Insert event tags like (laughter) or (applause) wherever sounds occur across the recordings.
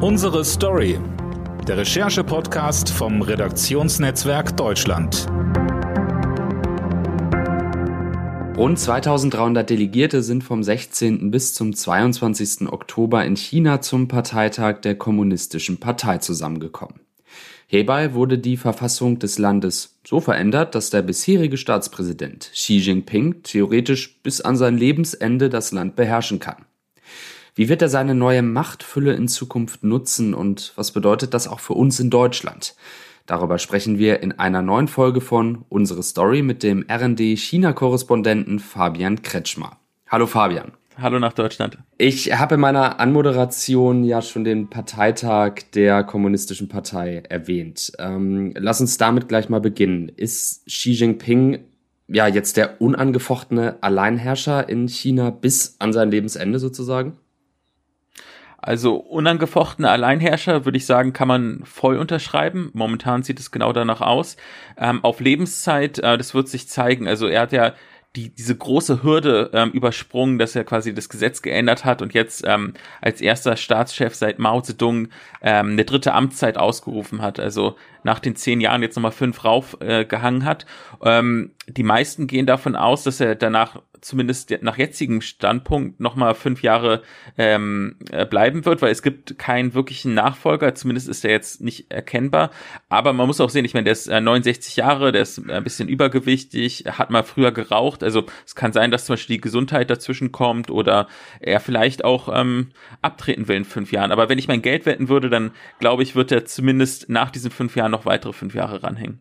Unsere Story. Der Recherche-Podcast vom Redaktionsnetzwerk Deutschland. Rund 2300 Delegierte sind vom 16. bis zum 22. Oktober in China zum Parteitag der Kommunistischen Partei zusammengekommen. Hierbei wurde die Verfassung des Landes so verändert, dass der bisherige Staatspräsident Xi Jinping theoretisch bis an sein Lebensende das Land beherrschen kann. Wie wird er seine neue Machtfülle in Zukunft nutzen und was bedeutet das auch für uns in Deutschland? Darüber sprechen wir in einer neuen Folge von Unsere Story mit dem RD China-Korrespondenten Fabian Kretschmer. Hallo Fabian. Hallo nach Deutschland. Ich habe in meiner Anmoderation ja schon den Parteitag der Kommunistischen Partei erwähnt. Ähm, lass uns damit gleich mal beginnen. Ist Xi Jinping ja jetzt der unangefochtene Alleinherrscher in China bis an sein Lebensende sozusagen? Also unangefochtener Alleinherrscher, würde ich sagen, kann man voll unterschreiben. Momentan sieht es genau danach aus. Ähm, auf Lebenszeit, äh, das wird sich zeigen. Also er hat ja die, diese große Hürde ähm, übersprungen, dass er quasi das Gesetz geändert hat und jetzt ähm, als erster Staatschef seit Mao Zedong ähm, eine dritte Amtszeit ausgerufen hat. Also nach den zehn Jahren jetzt nochmal fünf raufgehangen äh, hat. Ähm, die meisten gehen davon aus, dass er danach zumindest nach jetzigem Standpunkt nochmal fünf Jahre ähm, äh, bleiben wird, weil es gibt keinen wirklichen Nachfolger, zumindest ist er jetzt nicht erkennbar. Aber man muss auch sehen, ich meine, der ist äh, 69 Jahre, der ist ein bisschen übergewichtig, hat mal früher geraucht. Also es kann sein, dass zum Beispiel die Gesundheit dazwischen kommt oder er vielleicht auch ähm, abtreten will in fünf Jahren. Aber wenn ich mein Geld wetten würde, dann glaube ich, wird er zumindest nach diesen fünf Jahren noch weitere fünf Jahre ranhängen.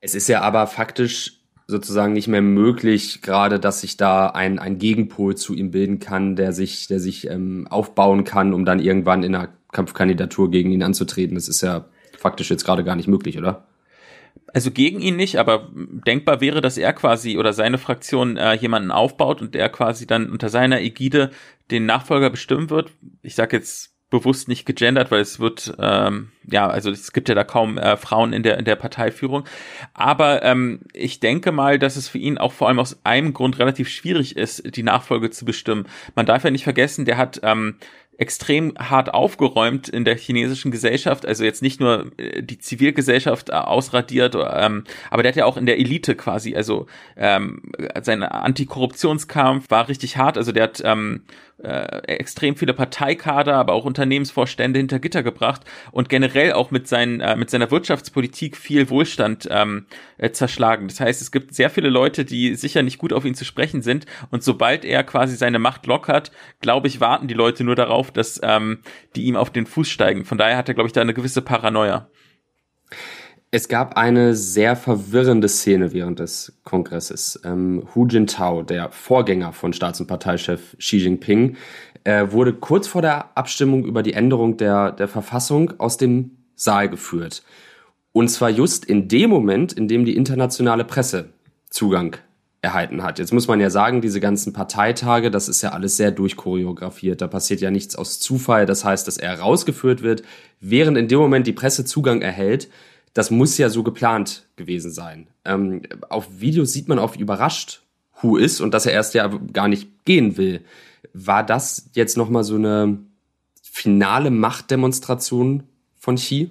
Es ist ja aber faktisch sozusagen nicht mehr möglich, gerade dass sich da ein, ein Gegenpol zu ihm bilden kann, der sich, der sich ähm, aufbauen kann, um dann irgendwann in einer Kampfkandidatur gegen ihn anzutreten. Das ist ja faktisch jetzt gerade gar nicht möglich, oder? Also gegen ihn nicht, aber denkbar wäre, dass er quasi oder seine Fraktion äh, jemanden aufbaut und der quasi dann unter seiner Ägide den Nachfolger bestimmen wird. Ich sage jetzt bewusst nicht gegendert, weil es wird, ähm, ja, also es gibt ja da kaum äh, Frauen in der, in der Parteiführung. Aber ähm, ich denke mal, dass es für ihn auch vor allem aus einem Grund relativ schwierig ist, die Nachfolge zu bestimmen. Man darf ja nicht vergessen, der hat ähm, extrem hart aufgeräumt in der chinesischen Gesellschaft, also jetzt nicht nur äh, die Zivilgesellschaft äh, ausradiert, ähm, aber der hat ja auch in der Elite quasi, also ähm, sein Antikorruptionskampf war richtig hart, also der hat ähm, äh, extrem viele Parteikader, aber auch Unternehmensvorstände hinter Gitter gebracht und generell auch mit, seinen, äh, mit seiner Wirtschaftspolitik viel Wohlstand ähm, äh, zerschlagen. Das heißt, es gibt sehr viele Leute, die sicher nicht gut auf ihn zu sprechen sind. Und sobald er quasi seine Macht lockert, glaube ich, warten die Leute nur darauf, dass ähm, die ihm auf den Fuß steigen. Von daher hat er, glaube ich, da eine gewisse Paranoia. Es gab eine sehr verwirrende Szene während des Kongresses. Ähm, Hu Jintao, der Vorgänger von Staats- und Parteichef Xi Jinping, äh, wurde kurz vor der Abstimmung über die Änderung der, der Verfassung aus dem Saal geführt. Und zwar just in dem Moment, in dem die internationale Presse Zugang erhalten hat. Jetzt muss man ja sagen, diese ganzen Parteitage, das ist ja alles sehr durchchoreografiert. Da passiert ja nichts aus Zufall. Das heißt, dass er rausgeführt wird, während in dem Moment die Presse Zugang erhält das muss ja so geplant gewesen sein. Ähm, auf Videos sieht man oft überrascht, Hu ist und dass er erst ja gar nicht gehen will. War das jetzt nochmal so eine finale Machtdemonstration von Xi?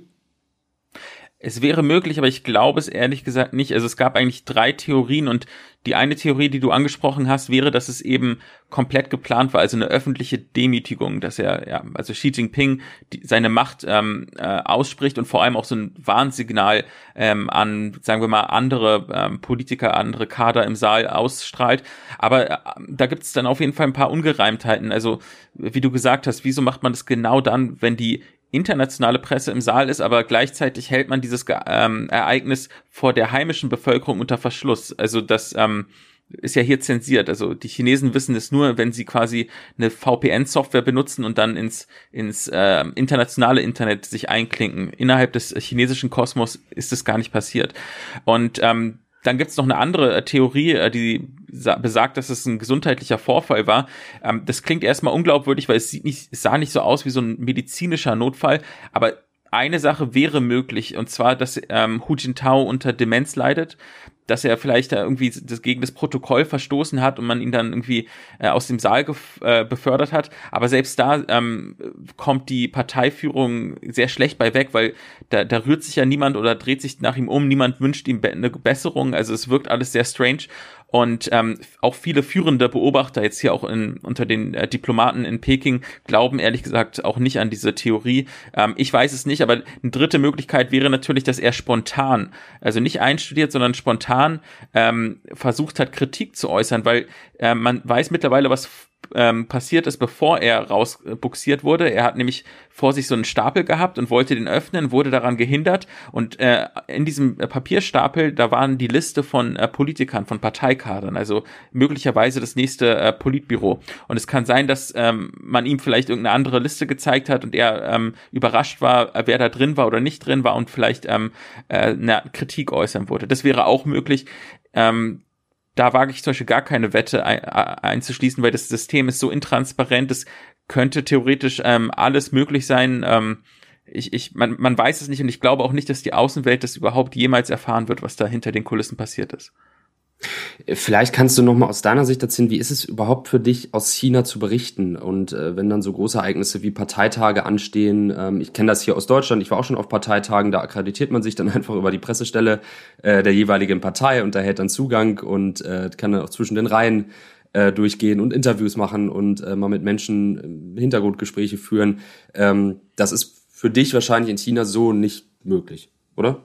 Es wäre möglich, aber ich glaube es ehrlich gesagt nicht. Also es gab eigentlich drei Theorien und die eine Theorie, die du angesprochen hast, wäre, dass es eben komplett geplant war, also eine öffentliche Demütigung, dass er, ja, also Xi Jinping die, seine Macht ähm, äh, ausspricht und vor allem auch so ein Warnsignal ähm, an, sagen wir mal, andere ähm, Politiker, andere Kader im Saal ausstrahlt. Aber äh, da gibt es dann auf jeden Fall ein paar Ungereimtheiten. Also wie du gesagt hast, wieso macht man das genau dann, wenn die internationale Presse im Saal ist, aber gleichzeitig hält man dieses ähm, Ereignis vor der heimischen Bevölkerung unter Verschluss. Also das ähm, ist ja hier zensiert. Also die Chinesen wissen es nur, wenn sie quasi eine VPN-Software benutzen und dann ins, ins äh, internationale Internet sich einklinken. Innerhalb des chinesischen Kosmos ist es gar nicht passiert. Und ähm, dann gibt's noch eine andere äh, Theorie, äh, die besagt, dass es ein gesundheitlicher Vorfall war. Ähm, das klingt erstmal unglaubwürdig, weil es, sieht nicht, es sah nicht so aus wie so ein medizinischer Notfall. Aber eine Sache wäre möglich, und zwar, dass ähm, Hu Jintao unter Demenz leidet. Dass er vielleicht da irgendwie das, gegen das Protokoll verstoßen hat und man ihn dann irgendwie äh, aus dem Saal äh, befördert hat. Aber selbst da ähm, kommt die Parteiführung sehr schlecht bei weg, weil da, da rührt sich ja niemand oder dreht sich nach ihm um, niemand wünscht ihm eine Besserung. Also es wirkt alles sehr strange. Und ähm, auch viele führende Beobachter jetzt hier auch in, unter den äh, Diplomaten in Peking glauben ehrlich gesagt auch nicht an diese Theorie. Ähm, ich weiß es nicht, aber eine dritte Möglichkeit wäre natürlich, dass er spontan, also nicht einstudiert, sondern spontan ähm, versucht hat, Kritik zu äußern, weil äh, man weiß mittlerweile, was ähm, passiert ist, bevor er rausbuxiert wurde. Er hat nämlich vor sich so einen Stapel gehabt und wollte den öffnen, wurde daran gehindert und äh, in diesem Papierstapel, da waren die Liste von äh, Politikern, von Parteikadern, also möglicherweise das nächste äh, Politbüro. Und es kann sein, dass ähm, man ihm vielleicht irgendeine andere Liste gezeigt hat und er ähm, überrascht war, äh, wer da drin war oder nicht drin war und vielleicht ähm, äh, eine Kritik äußern wurde. Das wäre auch möglich. Ähm, da wage ich zum Beispiel gar keine Wette ein, einzuschließen, weil das System ist so intransparent, es könnte theoretisch ähm, alles möglich sein. Ähm, ich, ich, man, man weiß es nicht und ich glaube auch nicht, dass die Außenwelt das überhaupt jemals erfahren wird, was da hinter den Kulissen passiert ist. Vielleicht kannst du noch mal aus deiner Sicht erzählen, wie ist es überhaupt für dich, aus China zu berichten? Und äh, wenn dann so große Ereignisse wie Parteitage anstehen, ähm, ich kenne das hier aus Deutschland, ich war auch schon auf Parteitagen, da akkreditiert man sich dann (laughs) einfach über die Pressestelle äh, der jeweiligen Partei und da hält dann Zugang und äh, kann dann auch zwischen den Reihen äh, durchgehen und Interviews machen und äh, mal mit Menschen äh, Hintergrundgespräche führen. Ähm, das ist für dich wahrscheinlich in China so nicht möglich, oder?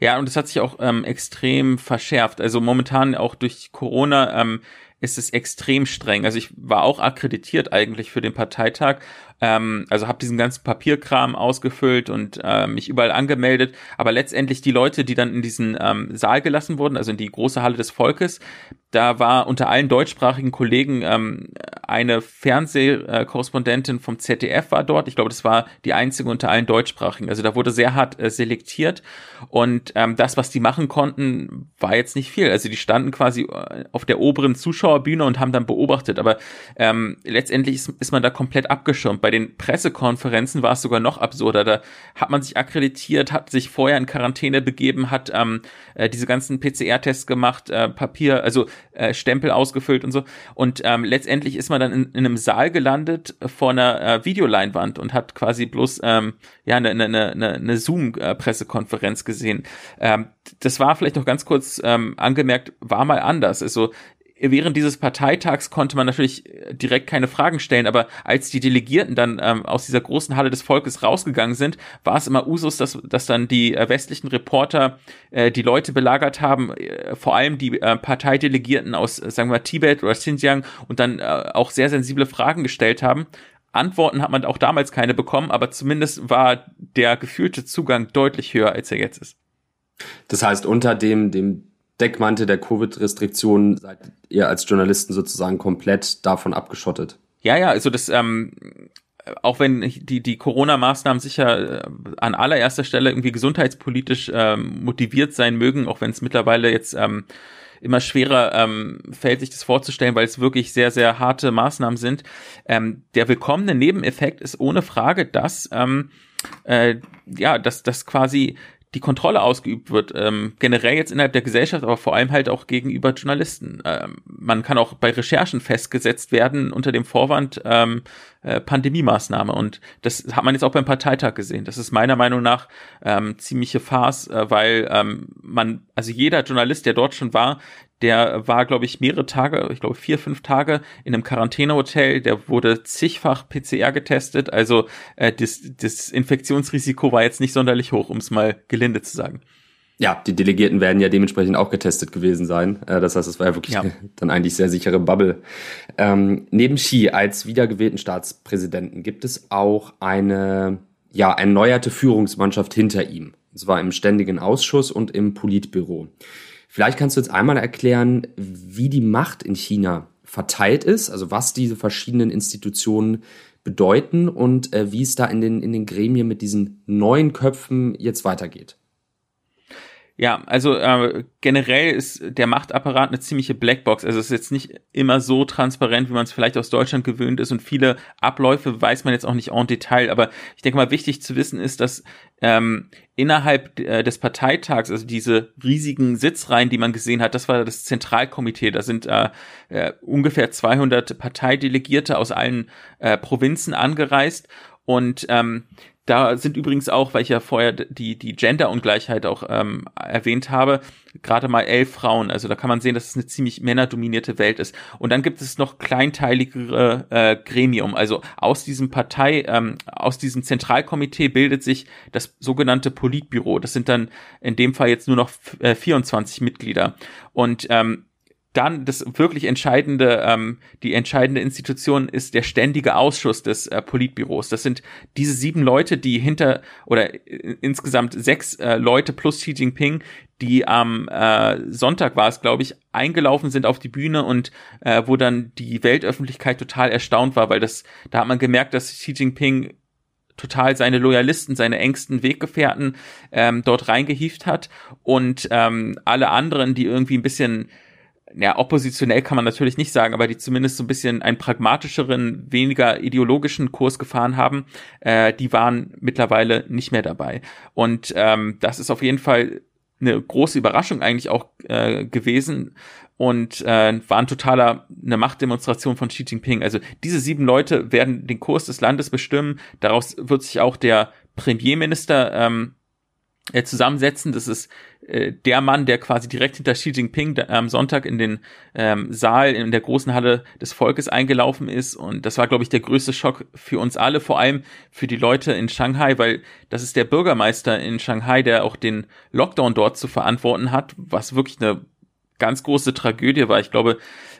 Ja, und es hat sich auch ähm, extrem verschärft. Also momentan auch durch Corona ähm, ist es extrem streng. Also ich war auch akkreditiert eigentlich für den Parteitag ähm, also habe diesen ganzen Papierkram ausgefüllt und äh, mich überall angemeldet. Aber letztendlich die Leute, die dann in diesen ähm, Saal gelassen wurden, also in die große Halle des Volkes, da war unter allen deutschsprachigen Kollegen ähm, eine Fernsehkorrespondentin vom ZDF war dort. Ich glaube, das war die einzige unter allen deutschsprachigen. Also da wurde sehr hart äh, selektiert und ähm, das, was die machen konnten, war jetzt nicht viel. Also die standen quasi äh, auf der oberen Zuschauerbühne und haben dann beobachtet. Aber ähm, letztendlich ist, ist man da komplett abgeschirmt bei den Pressekonferenzen war es sogar noch absurder. Da hat man sich akkreditiert, hat sich vorher in Quarantäne begeben, hat ähm, äh, diese ganzen PCR-Tests gemacht, äh, Papier, also äh, Stempel ausgefüllt und so. Und ähm, letztendlich ist man dann in, in einem Saal gelandet vor einer äh, Videoleinwand und hat quasi bloß ähm, ja eine, eine, eine, eine Zoom-Pressekonferenz gesehen. Ähm, das war vielleicht noch ganz kurz ähm, angemerkt, war mal anders. Also während dieses Parteitags konnte man natürlich direkt keine Fragen stellen, aber als die Delegierten dann ähm, aus dieser großen Halle des Volkes rausgegangen sind, war es immer Usus, dass, dass dann die äh, westlichen Reporter äh, die Leute belagert haben, äh, vor allem die äh, Parteidelegierten aus, äh, sagen wir Tibet oder Xinjiang und dann äh, auch sehr sensible Fragen gestellt haben. Antworten hat man auch damals keine bekommen, aber zumindest war der gefühlte Zugang deutlich höher, als er jetzt ist. Das heißt, unter dem, dem Deckmantel der Covid-Restriktionen seid ihr als Journalisten sozusagen komplett davon abgeschottet. Ja, ja, also das, ähm, auch wenn die, die Corona-Maßnahmen sicher äh, an allererster Stelle irgendwie gesundheitspolitisch ähm, motiviert sein mögen, auch wenn es mittlerweile jetzt ähm, immer schwerer ähm, fällt, sich das vorzustellen, weil es wirklich sehr, sehr harte Maßnahmen sind. Ähm, der willkommene Nebeneffekt ist ohne Frage, dass ähm, äh, ja, dass, dass quasi die Kontrolle ausgeübt wird, ähm, generell jetzt innerhalb der Gesellschaft, aber vor allem halt auch gegenüber Journalisten. Ähm, man kann auch bei Recherchen festgesetzt werden unter dem Vorwand ähm, äh, Pandemie-Maßnahme und das hat man jetzt auch beim Parteitag gesehen. Das ist meiner Meinung nach ähm, ziemliche Farce, äh, weil ähm, man, also jeder Journalist, der dort schon war, der war, glaube ich, mehrere Tage, ich glaube vier, fünf Tage in einem Quarantänehotel. Der wurde zigfach PCR getestet. Also äh, das, das Infektionsrisiko war jetzt nicht sonderlich hoch, um es mal gelinde zu sagen. Ja, die Delegierten werden ja dementsprechend auch getestet gewesen sein. Äh, das heißt, es war ja wirklich ja. (laughs) dann eigentlich sehr sichere Bubble. Ähm, neben Xi als wiedergewählten Staatspräsidenten gibt es auch eine ja erneuerte Führungsmannschaft hinter ihm. Es war im ständigen Ausschuss und im Politbüro. Vielleicht kannst du jetzt einmal erklären, wie die Macht in China verteilt ist, also was diese verschiedenen Institutionen bedeuten und äh, wie es da in den, in den Gremien mit diesen neuen Köpfen jetzt weitergeht. Ja, also äh, generell ist der Machtapparat eine ziemliche Blackbox. Also es ist jetzt nicht immer so transparent, wie man es vielleicht aus Deutschland gewöhnt ist und viele Abläufe weiß man jetzt auch nicht en Detail. Aber ich denke mal, wichtig zu wissen ist, dass ähm, innerhalb äh, des Parteitags, also diese riesigen Sitzreihen, die man gesehen hat, das war das Zentralkomitee. Da sind äh, äh, ungefähr 200 Parteidelegierte aus allen äh, Provinzen angereist und ähm, da sind übrigens auch, weil ich ja vorher die, die Gender-Ungleichheit auch ähm, erwähnt habe, gerade mal elf Frauen. Also da kann man sehen, dass es eine ziemlich männerdominierte Welt ist. Und dann gibt es noch kleinteiligere äh, Gremium. Also aus diesem Partei, ähm, aus diesem Zentralkomitee bildet sich das sogenannte Politbüro. Das sind dann in dem Fall jetzt nur noch äh, 24 Mitglieder. Und ähm, dann das wirklich entscheidende, ähm, die entscheidende Institution ist der ständige Ausschuss des äh, Politbüros. Das sind diese sieben Leute, die hinter oder äh, insgesamt sechs äh, Leute plus Xi Jinping, die am äh, Sonntag war es, glaube ich, eingelaufen sind auf die Bühne und äh, wo dann die Weltöffentlichkeit total erstaunt war, weil das, da hat man gemerkt, dass Xi Jinping total seine Loyalisten, seine engsten Weggefährten ähm, dort reingehieft hat und ähm, alle anderen, die irgendwie ein bisschen ja, oppositionell kann man natürlich nicht sagen, aber die zumindest so ein bisschen einen pragmatischeren, weniger ideologischen Kurs gefahren haben, äh, die waren mittlerweile nicht mehr dabei. Und ähm, das ist auf jeden Fall eine große Überraschung eigentlich auch äh, gewesen und äh, war ein totaler eine Machtdemonstration von Xi Jinping. Also diese sieben Leute werden den Kurs des Landes bestimmen. Daraus wird sich auch der Premierminister ähm, äh, zusammensetzen. Das ist äh, der Mann, der quasi direkt hinter Xi Jinping am Sonntag in den ähm, Saal in der großen Halle des Volkes eingelaufen ist. Und das war, glaube ich, der größte Schock für uns alle, vor allem für die Leute in Shanghai, weil das ist der Bürgermeister in Shanghai, der auch den Lockdown dort zu verantworten hat, was wirklich eine ganz große Tragödie war. Ich glaube,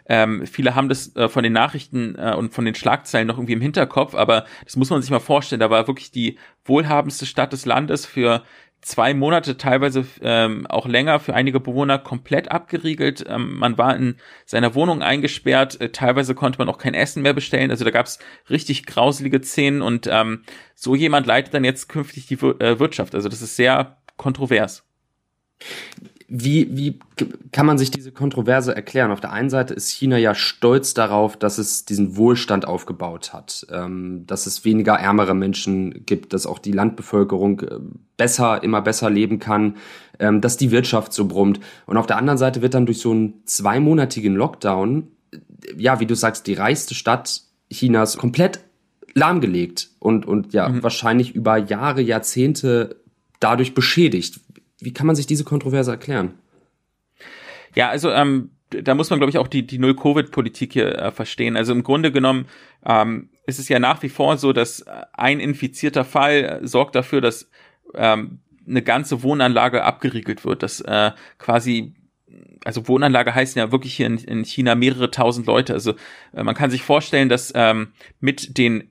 ähm, viele haben das äh, von den Nachrichten äh, und von den Schlagzeilen noch irgendwie im Hinterkopf, aber das muss man sich mal vorstellen. Da war wirklich die wohlhabendste Stadt des Landes für zwei Monate, teilweise ähm, auch länger für einige Bewohner komplett abgeriegelt. Ähm, man war in seiner Wohnung eingesperrt, äh, teilweise konnte man auch kein Essen mehr bestellen. Also da gab es richtig grauselige Szenen und ähm, so jemand leitet dann jetzt künftig die äh, Wirtschaft. Also das ist sehr kontrovers. Wie, wie kann man sich diese Kontroverse erklären? Auf der einen Seite ist China ja stolz darauf, dass es diesen Wohlstand aufgebaut hat, ähm, dass es weniger ärmere Menschen gibt, dass auch die Landbevölkerung äh, besser, immer besser leben kann, ähm, dass die Wirtschaft so brummt. Und auf der anderen Seite wird dann durch so einen zweimonatigen Lockdown, äh, ja, wie du sagst, die reichste Stadt Chinas komplett lahmgelegt und, und ja, mhm. wahrscheinlich über Jahre, Jahrzehnte dadurch beschädigt. Wie kann man sich diese Kontroverse erklären? Ja, also ähm, da muss man, glaube ich, auch die, die Null-Covid-Politik hier äh, verstehen. Also im Grunde genommen ähm, ist es ja nach wie vor so, dass ein infizierter Fall äh, sorgt dafür, dass ähm, eine ganze Wohnanlage abgeriegelt wird, dass äh, quasi also Wohnanlage heißen ja wirklich hier in, in China mehrere tausend Leute. Also äh, man kann sich vorstellen, dass ähm, mit den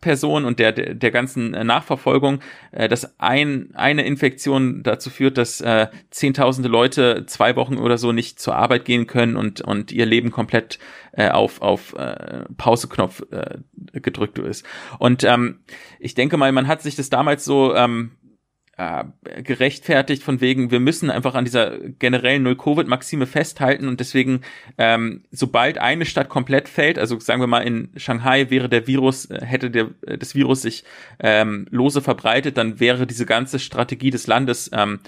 Kontaktperson und der, der, der ganzen äh, Nachverfolgung, äh, dass ein, eine Infektion dazu führt, dass äh, zehntausende Leute zwei Wochen oder so nicht zur Arbeit gehen können und, und ihr Leben komplett äh, auf, auf äh, Pauseknopf äh, gedrückt ist. Und ähm, ich denke mal, man hat sich das damals so ähm, äh, gerechtfertigt von wegen, wir müssen einfach an dieser generellen Null-Covid-Maxime festhalten und deswegen, ähm, sobald eine Stadt komplett fällt, also sagen wir mal in Shanghai wäre der Virus, äh, hätte der, äh, das Virus sich ähm, lose verbreitet, dann wäre diese ganze Strategie des Landes ähm,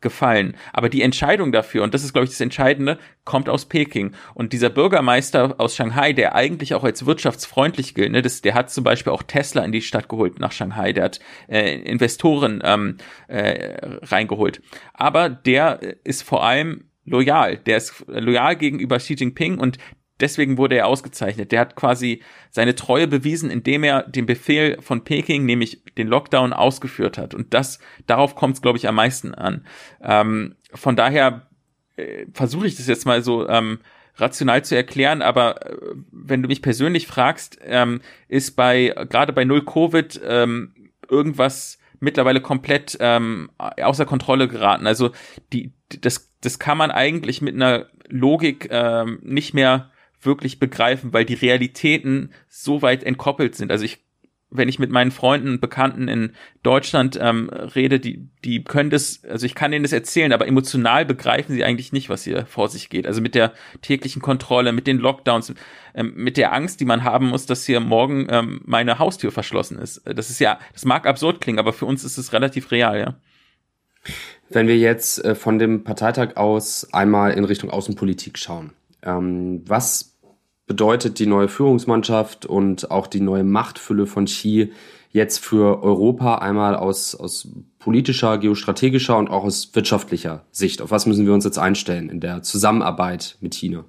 gefallen. Aber die Entscheidung dafür, und das ist, glaube ich, das Entscheidende, kommt aus Peking. Und dieser Bürgermeister aus Shanghai, der eigentlich auch als wirtschaftsfreundlich gilt, ne, das, der hat zum Beispiel auch Tesla in die Stadt geholt nach Shanghai, der hat äh, Investoren ähm, äh, reingeholt. Aber der ist vor allem loyal. Der ist loyal gegenüber Xi Jinping und deswegen wurde er ausgezeichnet. Der hat quasi seine Treue bewiesen, indem er den Befehl von Peking, nämlich den Lockdown, ausgeführt hat. Und das, darauf kommt es, glaube ich, am meisten an. Ähm, von daher äh, versuche ich das jetzt mal so ähm, rational zu erklären, aber äh, wenn du mich persönlich fragst, ähm, ist bei gerade bei Null Covid ähm, irgendwas mittlerweile komplett ähm, außer Kontrolle geraten. Also die, das, das kann man eigentlich mit einer Logik ähm, nicht mehr wirklich begreifen, weil die Realitäten so weit entkoppelt sind. Also ich wenn ich mit meinen Freunden und Bekannten in Deutschland ähm, rede, die, die können das, also ich kann denen das erzählen, aber emotional begreifen sie eigentlich nicht, was hier vor sich geht. Also mit der täglichen Kontrolle, mit den Lockdowns, ähm, mit der Angst, die man haben muss, dass hier morgen ähm, meine Haustür verschlossen ist. Das ist ja, das mag absurd klingen, aber für uns ist es relativ real, ja. Wenn wir jetzt äh, von dem Parteitag aus einmal in Richtung Außenpolitik schauen, ähm, was bedeutet die neue Führungsmannschaft und auch die neue Machtfülle von Xi jetzt für Europa einmal aus, aus politischer, geostrategischer und auch aus wirtschaftlicher Sicht? Auf was müssen wir uns jetzt einstellen in der Zusammenarbeit mit China?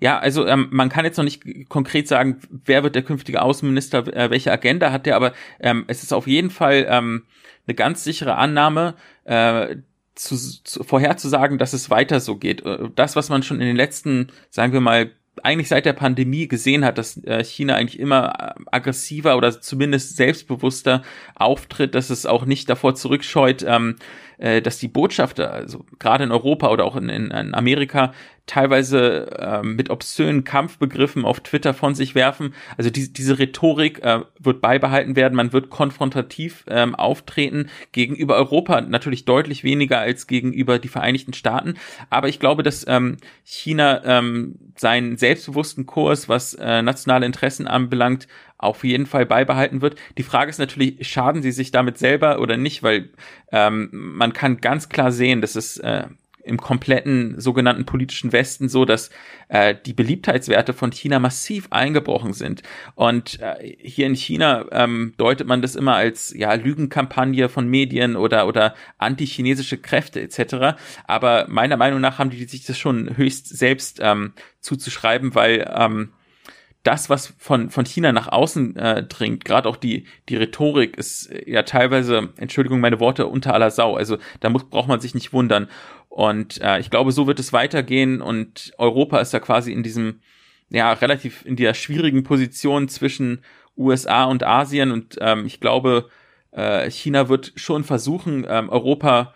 Ja, also ähm, man kann jetzt noch nicht konkret sagen, wer wird der künftige Außenminister, äh, welche Agenda hat der, aber ähm, es ist auf jeden Fall ähm, eine ganz sichere Annahme, äh, zu, zu, vorherzusagen, dass es weiter so geht. Äh, das, was man schon in den letzten, sagen wir mal, eigentlich seit der Pandemie gesehen hat, dass äh, China eigentlich immer äh, aggressiver oder zumindest selbstbewusster auftritt, dass es auch nicht davor zurückscheut, ähm, äh, dass die Botschafter, also gerade in Europa oder auch in, in, in Amerika, teilweise äh, mit obszönen Kampfbegriffen auf Twitter von sich werfen. Also die, diese Rhetorik äh, wird beibehalten werden. Man wird konfrontativ ähm, auftreten gegenüber Europa, natürlich deutlich weniger als gegenüber die Vereinigten Staaten. Aber ich glaube, dass ähm, China ähm, seinen selbstbewussten Kurs, was äh, nationale Interessen anbelangt, auf jeden Fall beibehalten wird. Die Frage ist natürlich, schaden sie sich damit selber oder nicht, weil ähm, man kann ganz klar sehen, dass es äh, im kompletten sogenannten politischen Westen so, dass äh, die Beliebtheitswerte von China massiv eingebrochen sind. Und äh, hier in China ähm, deutet man das immer als ja Lügenkampagne von Medien oder oder antichinesische Kräfte etc. Aber meiner Meinung nach haben die sich das schon höchst selbst ähm, zuzuschreiben, weil ähm, das, was von, von China nach außen äh, dringt, gerade auch die, die Rhetorik ist äh, ja teilweise, Entschuldigung, meine Worte, unter aller Sau. Also da muss, braucht man sich nicht wundern. Und äh, ich glaube, so wird es weitergehen und Europa ist da quasi in diesem, ja, relativ in der schwierigen Position zwischen USA und Asien und ähm, ich glaube, äh, China wird schon versuchen, ähm, Europa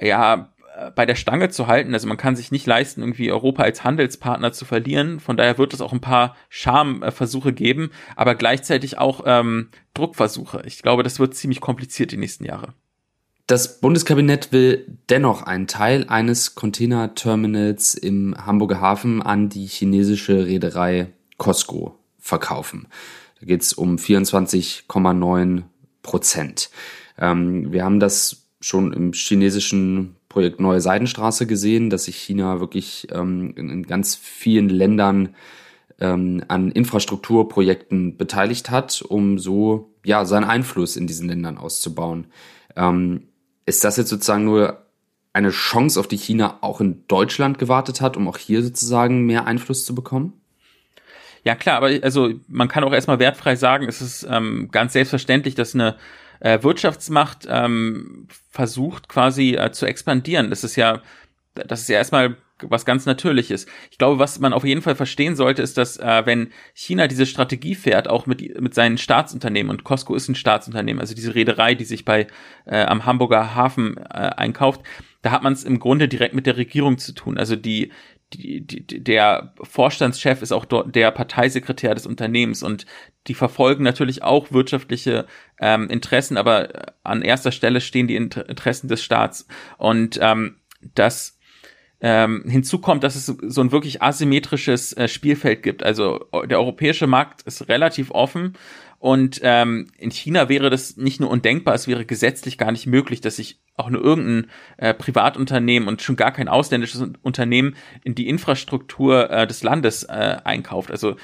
ja bei der Stange zu halten. Also man kann sich nicht leisten, irgendwie Europa als Handelspartner zu verlieren. Von daher wird es auch ein paar Schamversuche geben, aber gleichzeitig auch ähm, Druckversuche. Ich glaube, das wird ziemlich kompliziert die nächsten Jahre. Das Bundeskabinett will dennoch einen Teil eines Containerterminals im Hamburger Hafen an die chinesische Reederei Costco verkaufen. Da geht es um 24,9 Prozent. Ähm, wir haben das schon im chinesischen Projekt Neue Seidenstraße gesehen, dass sich China wirklich ähm, in, in, ganz vielen Ländern ähm, an Infrastrukturprojekten beteiligt hat, um so ja seinen Einfluss in diesen Ländern auszubauen. Ähm, ist das jetzt sozusagen nur eine Chance, auf die China auch in Deutschland gewartet hat, um auch hier sozusagen mehr Einfluss zu bekommen? Ja klar, aber also man kann auch erstmal wertfrei sagen, es ist ähm, ganz selbstverständlich, dass eine äh, Wirtschaftsmacht ähm, versucht quasi äh, zu expandieren. Das ist ja, das ist ja erstmal was ganz Natürliches. Ich glaube, was man auf jeden Fall verstehen sollte, ist, dass äh, wenn China diese Strategie fährt, auch mit, mit seinen Staatsunternehmen, und Costco ist ein Staatsunternehmen, also diese Reederei, die sich bei äh, am Hamburger Hafen äh, einkauft, da hat man es im Grunde direkt mit der Regierung zu tun. Also die, die, die, der Vorstandschef ist auch dort der Parteisekretär des Unternehmens und die verfolgen natürlich auch wirtschaftliche ähm, Interessen, aber an erster Stelle stehen die Interessen des Staats. Und ähm, das ähm, hinzu kommt, dass es so ein wirklich asymmetrisches äh, Spielfeld gibt. Also der europäische Markt ist relativ offen und ähm, in China wäre das nicht nur undenkbar, es wäre gesetzlich gar nicht möglich, dass sich auch nur irgendein äh, Privatunternehmen und schon gar kein ausländisches Unternehmen in die Infrastruktur äh, des Landes äh, einkauft. Also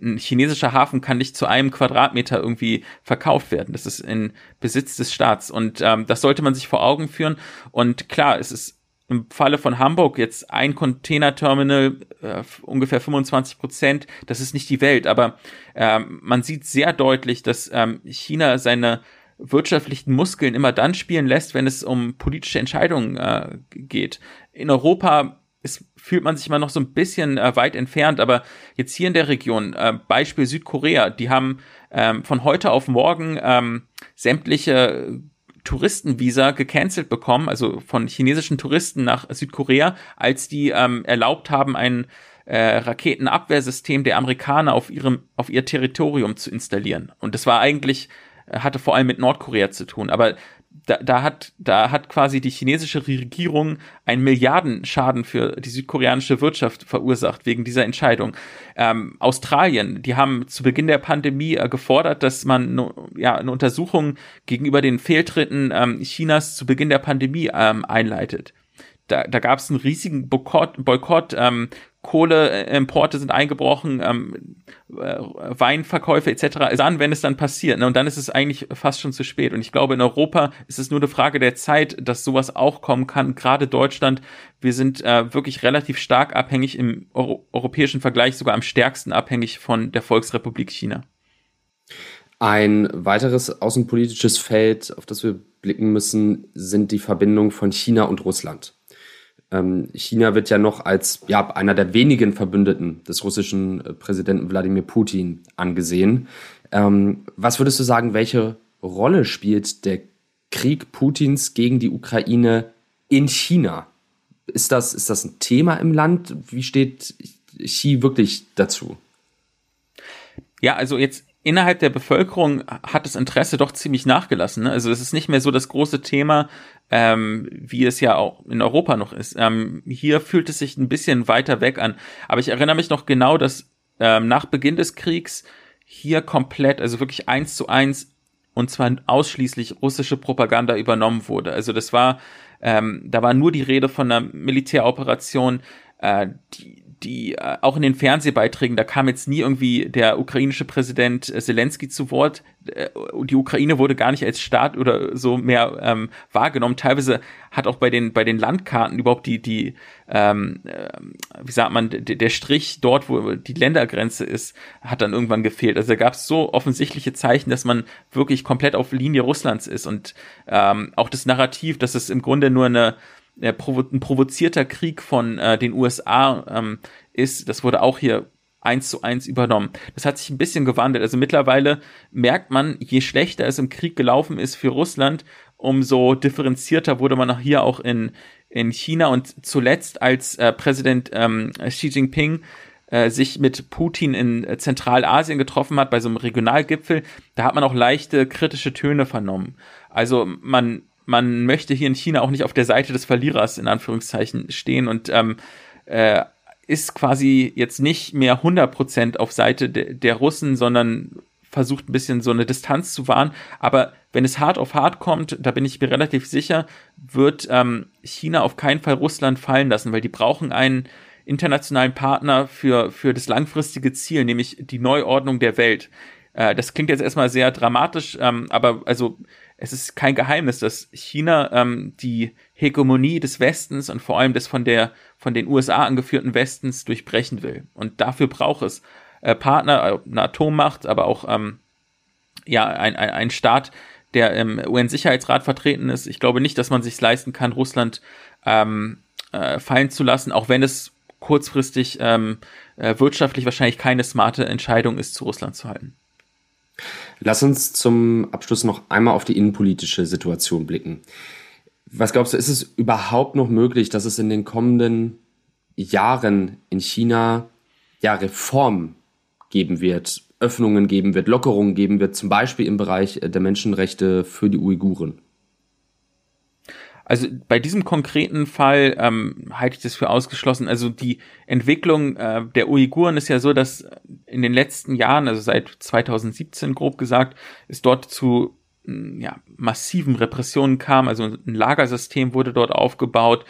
ein chinesischer Hafen kann nicht zu einem Quadratmeter irgendwie verkauft werden. Das ist in Besitz des Staats. Und ähm, das sollte man sich vor Augen führen. Und klar, es ist im Falle von Hamburg jetzt ein Containerterminal, äh, ungefähr 25 Prozent, das ist nicht die Welt, aber äh, man sieht sehr deutlich, dass ähm, China seine wirtschaftlichen Muskeln immer dann spielen lässt, wenn es um politische Entscheidungen äh, geht. In Europa ist, fühlt man sich immer noch so ein bisschen äh, weit entfernt, aber jetzt hier in der Region, äh, Beispiel Südkorea, die haben ähm, von heute auf morgen ähm, sämtliche Touristenvisa gecancelt bekommen, also von chinesischen Touristen nach Südkorea, als die ähm, erlaubt haben, einen äh, Raketenabwehrsystem der Amerikaner auf ihrem auf ihr Territorium zu installieren. Und das war eigentlich äh, hatte vor allem mit Nordkorea zu tun. Aber da, da hat da hat quasi die chinesische Regierung einen Milliardenschaden für die südkoreanische Wirtschaft verursacht wegen dieser Entscheidung. Ähm, Australien, die haben zu Beginn der Pandemie äh, gefordert, dass man ja eine Untersuchung gegenüber den Fehltritten ähm, Chinas zu Beginn der Pandemie ähm, einleitet da, da gab es einen riesigen Boykott, Boykott ähm, Kohleimporte sind eingebrochen, ähm, äh, Weinverkäufe etc. Dann, wenn es dann passiert, ne, und dann ist es eigentlich fast schon zu spät. Und ich glaube, in Europa ist es nur eine Frage der Zeit, dass sowas auch kommen kann. Gerade Deutschland, wir sind äh, wirklich relativ stark abhängig im Euro europäischen Vergleich, sogar am stärksten abhängig von der Volksrepublik China. Ein weiteres außenpolitisches Feld, auf das wir blicken müssen, sind die Verbindungen von China und Russland. Ähm, China wird ja noch als ja, einer der wenigen Verbündeten des russischen äh, Präsidenten Wladimir Putin angesehen. Ähm, was würdest du sagen, welche Rolle spielt der Krieg Putins gegen die Ukraine in China? Ist das, ist das ein Thema im Land? Wie steht Xi wirklich dazu? Ja, also jetzt innerhalb der Bevölkerung hat das Interesse doch ziemlich nachgelassen. Ne? Also es ist nicht mehr so das große Thema, ähm, wie es ja auch in Europa noch ist. Ähm, hier fühlt es sich ein bisschen weiter weg an. Aber ich erinnere mich noch genau, dass ähm, nach Beginn des Kriegs hier komplett, also wirklich eins zu eins und zwar ausschließlich russische Propaganda übernommen wurde. Also das war, ähm, da war nur die Rede von einer Militäroperation, äh, die, die äh, auch in den Fernsehbeiträgen, da kam jetzt nie irgendwie der ukrainische Präsident äh, Zelensky zu Wort. Äh, die Ukraine wurde gar nicht als Staat oder so mehr ähm, wahrgenommen. Teilweise hat auch bei den bei den Landkarten überhaupt die die ähm, äh, wie sagt man der, der Strich dort, wo die Ländergrenze ist, hat dann irgendwann gefehlt. Also da gab es so offensichtliche Zeichen, dass man wirklich komplett auf Linie Russlands ist und ähm, auch das Narrativ, dass es im Grunde nur eine äh, provo ein provozierter Krieg von äh, den USA ähm, ist, das wurde auch hier eins zu eins übernommen. Das hat sich ein bisschen gewandelt. Also mittlerweile merkt man, je schlechter es im Krieg gelaufen ist für Russland, umso differenzierter wurde man auch hier auch in, in China und zuletzt als äh, Präsident ähm, Xi Jinping äh, sich mit Putin in Zentralasien getroffen hat, bei so einem Regionalgipfel, da hat man auch leichte kritische Töne vernommen. Also man man möchte hier in China auch nicht auf der Seite des Verlierers in Anführungszeichen stehen und ähm, äh, ist quasi jetzt nicht mehr 100% auf Seite de der Russen, sondern versucht ein bisschen so eine Distanz zu wahren. Aber wenn es hart auf hart kommt, da bin ich mir relativ sicher, wird ähm, China auf keinen Fall Russland fallen lassen, weil die brauchen einen internationalen Partner für, für das langfristige Ziel, nämlich die Neuordnung der Welt. Äh, das klingt jetzt erstmal sehr dramatisch, ähm, aber also es ist kein Geheimnis, dass China ähm, die Hegemonie des Westens und vor allem des von der von den USA angeführten Westens durchbrechen will. Und dafür braucht es äh, Partner, eine Atommacht, aber auch ähm, ja ein, ein, ein Staat, der im UN-Sicherheitsrat vertreten ist. Ich glaube nicht, dass man sich leisten kann, Russland ähm, äh, fallen zu lassen, auch wenn es kurzfristig ähm, äh, wirtschaftlich wahrscheinlich keine smarte Entscheidung ist, zu Russland zu halten. Lass uns zum Abschluss noch einmal auf die innenpolitische Situation blicken. Was glaubst du, ist es überhaupt noch möglich, dass es in den kommenden Jahren in China ja Reformen geben wird, Öffnungen geben wird, Lockerungen geben wird, zum Beispiel im Bereich der Menschenrechte für die Uiguren? Also bei diesem konkreten Fall ähm, halte ich das für ausgeschlossen. Also die Entwicklung äh, der Uiguren ist ja so, dass in den letzten Jahren, also seit 2017 grob gesagt, es dort zu ja, massiven Repressionen kam. Also ein Lagersystem wurde dort aufgebaut.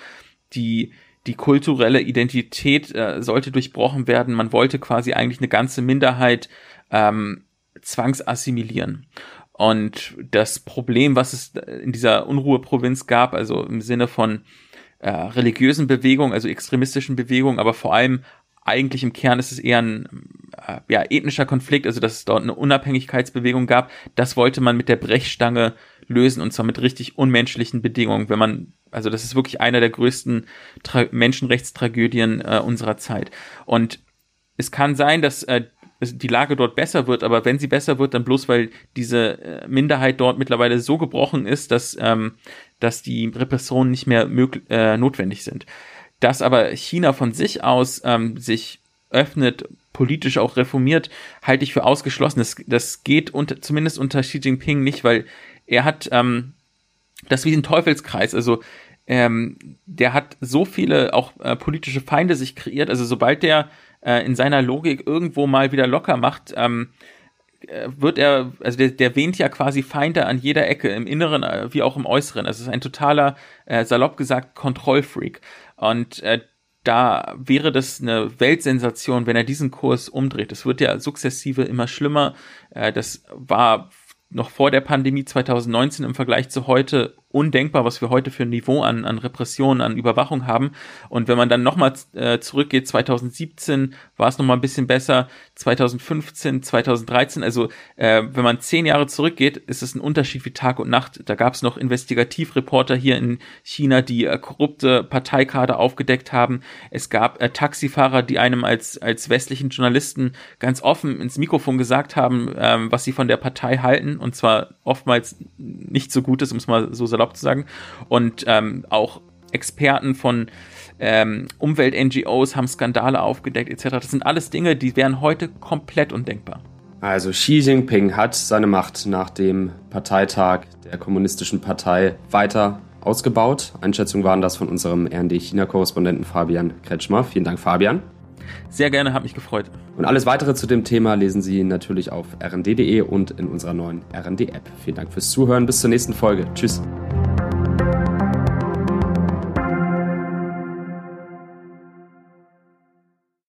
Die die kulturelle Identität äh, sollte durchbrochen werden. Man wollte quasi eigentlich eine ganze Minderheit ähm, zwangsassimilieren. Und das Problem, was es in dieser Unruheprovinz gab, also im Sinne von äh, religiösen Bewegungen, also extremistischen Bewegungen, aber vor allem eigentlich im Kern ist es eher ein äh, ja, ethnischer Konflikt, also dass es dort eine Unabhängigkeitsbewegung gab. Das wollte man mit der Brechstange lösen und zwar mit richtig unmenschlichen Bedingungen. Wenn man, also das ist wirklich einer der größten Tra Menschenrechtstragödien äh, unserer Zeit. Und es kann sein, dass äh, die Lage dort besser wird, aber wenn sie besser wird, dann bloß, weil diese äh, Minderheit dort mittlerweile so gebrochen ist, dass, ähm, dass die Repressionen nicht mehr möglich, äh, notwendig sind. Dass aber China von sich aus ähm, sich öffnet, politisch auch reformiert, halte ich für ausgeschlossen. Das, das geht unter, zumindest unter Xi Jinping nicht, weil er hat ähm, das wie ein Teufelskreis. Also ähm, der hat so viele auch äh, politische Feinde sich kreiert. Also sobald der äh, in seiner Logik irgendwo mal wieder locker macht, ähm, äh, wird er, also der, der wähnt ja quasi Feinde an jeder Ecke, im Inneren äh, wie auch im Äußeren. Also es ist ein totaler, äh, salopp gesagt, Kontrollfreak. Und äh, da wäre das eine Weltsensation, wenn er diesen Kurs umdreht. Es wird ja sukzessive immer schlimmer. Äh, das war noch vor der Pandemie 2019 im Vergleich zu heute undenkbar, was wir heute für ein Niveau an, an Repression, an Überwachung haben. Und wenn man dann nochmal äh, zurückgeht, 2017 war es nochmal ein bisschen besser, 2015, 2013, also äh, wenn man zehn Jahre zurückgeht, ist es ein Unterschied wie Tag und Nacht. Da gab es noch Investigativreporter hier in China, die äh, korrupte Parteikader aufgedeckt haben. Es gab äh, Taxifahrer, die einem als, als westlichen Journalisten ganz offen ins Mikrofon gesagt haben, ähm, was sie von der Partei halten. Und zwar oftmals nicht so Gutes, um es mal so salopp zu sagen. Und ähm, auch Experten von ähm, Umwelt-NGOs haben Skandale aufgedeckt etc. Das sind alles Dinge, die wären heute komplett undenkbar. Also Xi Jinping hat seine Macht nach dem Parteitag der Kommunistischen Partei weiter ausgebaut. Einschätzungen waren das von unserem RND-China-Korrespondenten Fabian Kretschmer. Vielen Dank, Fabian. Sehr gerne, hat mich gefreut. Und alles weitere zu dem Thema lesen Sie natürlich auf rnd.de und in unserer neuen RND-App. Vielen Dank fürs Zuhören. Bis zur nächsten Folge. Tschüss.